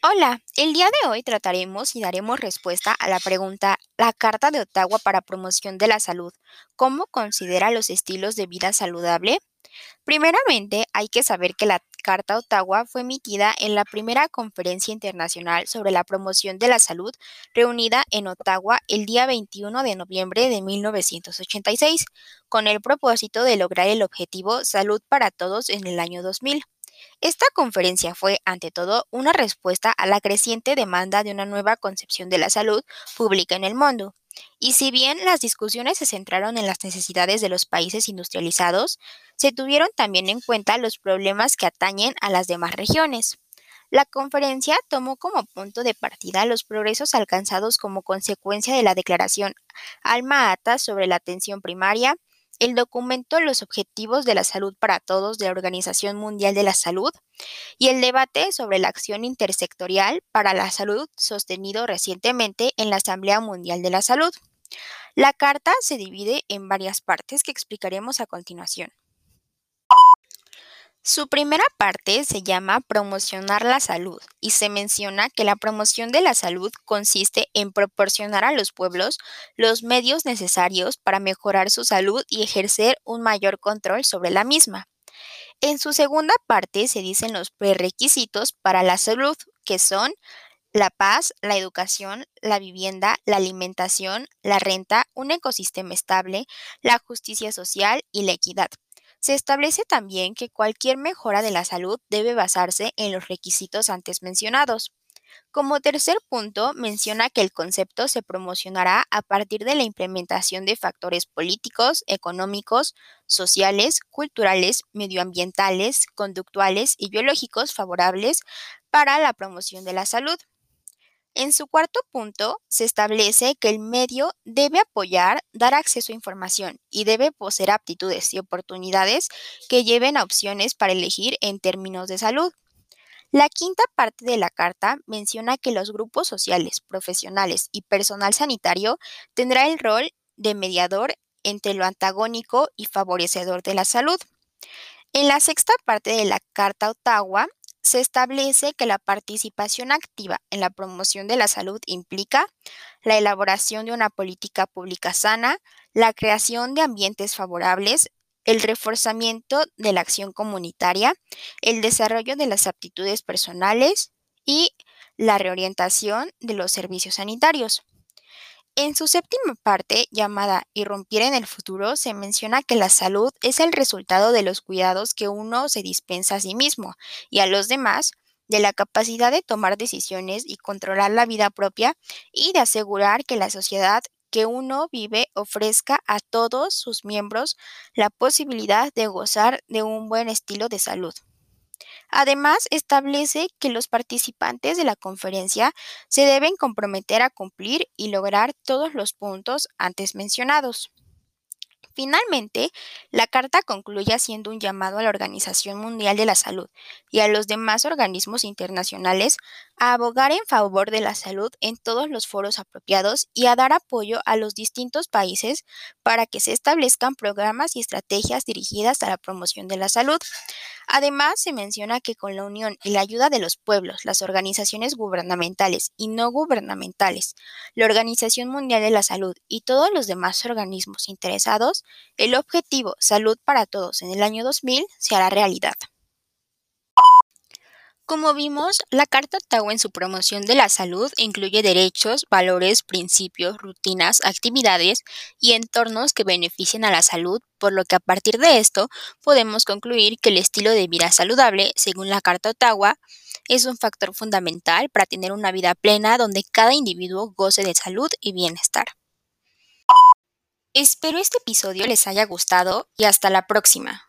Hola, el día de hoy trataremos y daremos respuesta a la pregunta La Carta de Ottawa para Promoción de la Salud, ¿cómo considera los estilos de vida saludable? Primeramente, hay que saber que la Carta Ottawa fue emitida en la primera Conferencia Internacional sobre la Promoción de la Salud, reunida en Ottawa el día 21 de noviembre de 1986, con el propósito de lograr el objetivo Salud para Todos en el año 2000. Esta conferencia fue, ante todo, una respuesta a la creciente demanda de una nueva concepción de la salud pública en el mundo. Y si bien las discusiones se centraron en las necesidades de los países industrializados, se tuvieron también en cuenta los problemas que atañen a las demás regiones. La conferencia tomó como punto de partida los progresos alcanzados como consecuencia de la Declaración Alma Ata sobre la atención primaria, el documento Los Objetivos de la Salud para Todos de la Organización Mundial de la Salud y el debate sobre la acción intersectorial para la salud sostenido recientemente en la Asamblea Mundial de la Salud. La carta se divide en varias partes que explicaremos a continuación. Su primera parte se llama Promocionar la salud y se menciona que la promoción de la salud consiste en proporcionar a los pueblos los medios necesarios para mejorar su salud y ejercer un mayor control sobre la misma. En su segunda parte se dicen los prerequisitos para la salud, que son la paz, la educación, la vivienda, la alimentación, la renta, un ecosistema estable, la justicia social y la equidad. Se establece también que cualquier mejora de la salud debe basarse en los requisitos antes mencionados. Como tercer punto, menciona que el concepto se promocionará a partir de la implementación de factores políticos, económicos, sociales, culturales, medioambientales, conductuales y biológicos favorables para la promoción de la salud. En su cuarto punto, se establece que el medio debe apoyar, dar acceso a información y debe poseer aptitudes y oportunidades que lleven a opciones para elegir en términos de salud. La quinta parte de la carta menciona que los grupos sociales, profesionales y personal sanitario tendrá el rol de mediador entre lo antagónico y favorecedor de la salud. En la sexta parte de la Carta Ottawa se establece que la participación activa en la promoción de la salud implica la elaboración de una política pública sana, la creación de ambientes favorables, el reforzamiento de la acción comunitaria, el desarrollo de las aptitudes personales y la reorientación de los servicios sanitarios. En su séptima parte, llamada Irrumpir en el futuro, se menciona que la salud es el resultado de los cuidados que uno se dispensa a sí mismo y a los demás, de la capacidad de tomar decisiones y controlar la vida propia y de asegurar que la sociedad que uno vive ofrezca a todos sus miembros la posibilidad de gozar de un buen estilo de salud. Además, establece que los participantes de la conferencia se deben comprometer a cumplir y lograr todos los puntos antes mencionados. Finalmente, la carta concluye haciendo un llamado a la Organización Mundial de la Salud y a los demás organismos internacionales a abogar en favor de la salud en todos los foros apropiados y a dar apoyo a los distintos países para que se establezcan programas y estrategias dirigidas a la promoción de la salud. Además, se menciona que con la unión y la ayuda de los pueblos, las organizaciones gubernamentales y no gubernamentales, la Organización Mundial de la Salud y todos los demás organismos interesados, el objetivo Salud para Todos en el año 2000 se hará realidad. Como vimos, la Carta Ottawa en su promoción de la salud incluye derechos, valores, principios, rutinas, actividades y entornos que beneficien a la salud, por lo que a partir de esto podemos concluir que el estilo de vida saludable, según la Carta Ottawa, es un factor fundamental para tener una vida plena donde cada individuo goce de salud y bienestar. Espero este episodio les haya gustado y hasta la próxima.